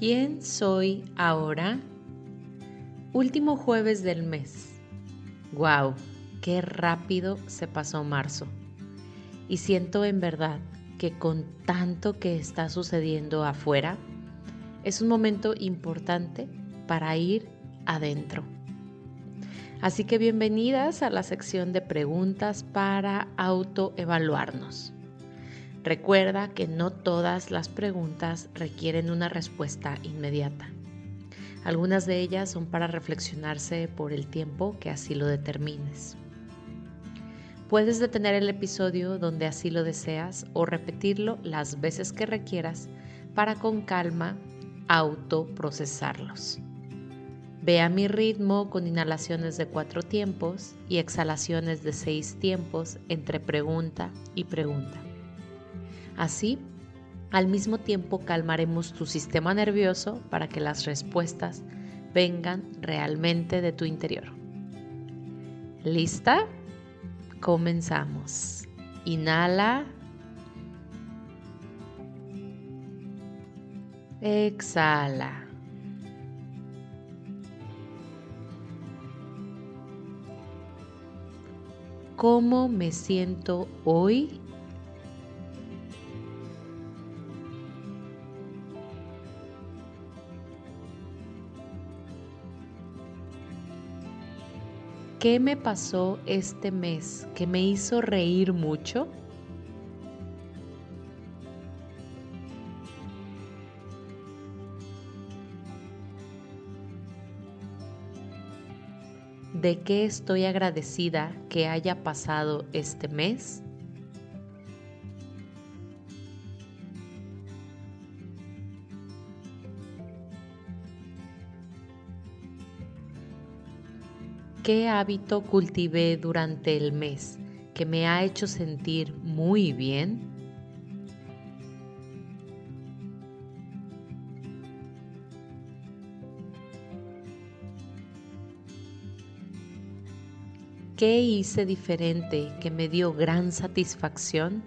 ¿Quién soy ahora? Último jueves del mes. ¡Wow! ¡Qué rápido se pasó marzo! Y siento en verdad que con tanto que está sucediendo afuera, es un momento importante para ir adentro. Así que bienvenidas a la sección de preguntas para autoevaluarnos. Recuerda que no todas las preguntas requieren una respuesta inmediata. Algunas de ellas son para reflexionarse por el tiempo que así lo determines. Puedes detener el episodio donde así lo deseas o repetirlo las veces que requieras para con calma autoprocesarlos. Ve a mi ritmo con inhalaciones de cuatro tiempos y exhalaciones de seis tiempos entre pregunta y pregunta. Así, al mismo tiempo calmaremos tu sistema nervioso para que las respuestas vengan realmente de tu interior. ¿Lista? Comenzamos. Inhala. Exhala. ¿Cómo me siento hoy? ¿Qué me pasó este mes que me hizo reír mucho? ¿De qué estoy agradecida que haya pasado este mes? ¿Qué hábito cultivé durante el mes que me ha hecho sentir muy bien? ¿Qué hice diferente que me dio gran satisfacción?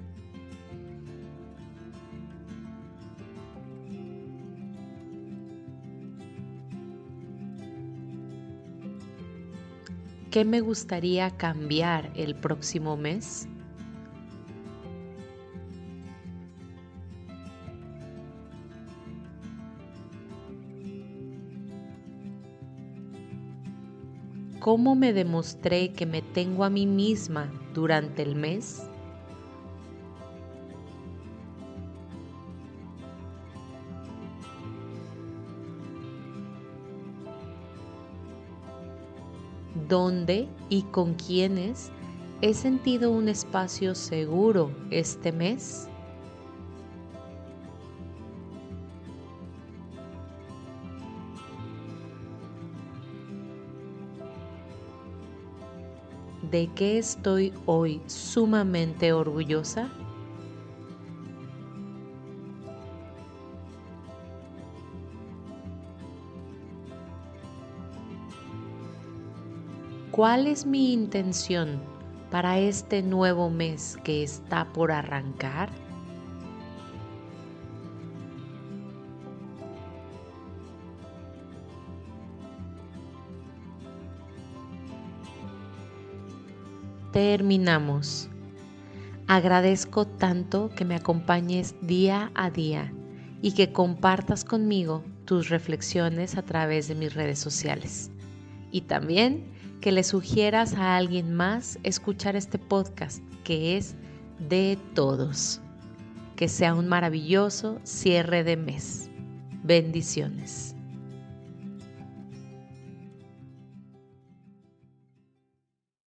¿Qué me gustaría cambiar el próximo mes? ¿Cómo me demostré que me tengo a mí misma durante el mes? Dónde y con quiénes he sentido un espacio seguro este mes? ¿De qué estoy hoy sumamente orgullosa? ¿Cuál es mi intención para este nuevo mes que está por arrancar? Terminamos. Agradezco tanto que me acompañes día a día y que compartas conmigo tus reflexiones a través de mis redes sociales. Y también que le sugieras a alguien más escuchar este podcast que es de todos. Que sea un maravilloso cierre de mes. Bendiciones.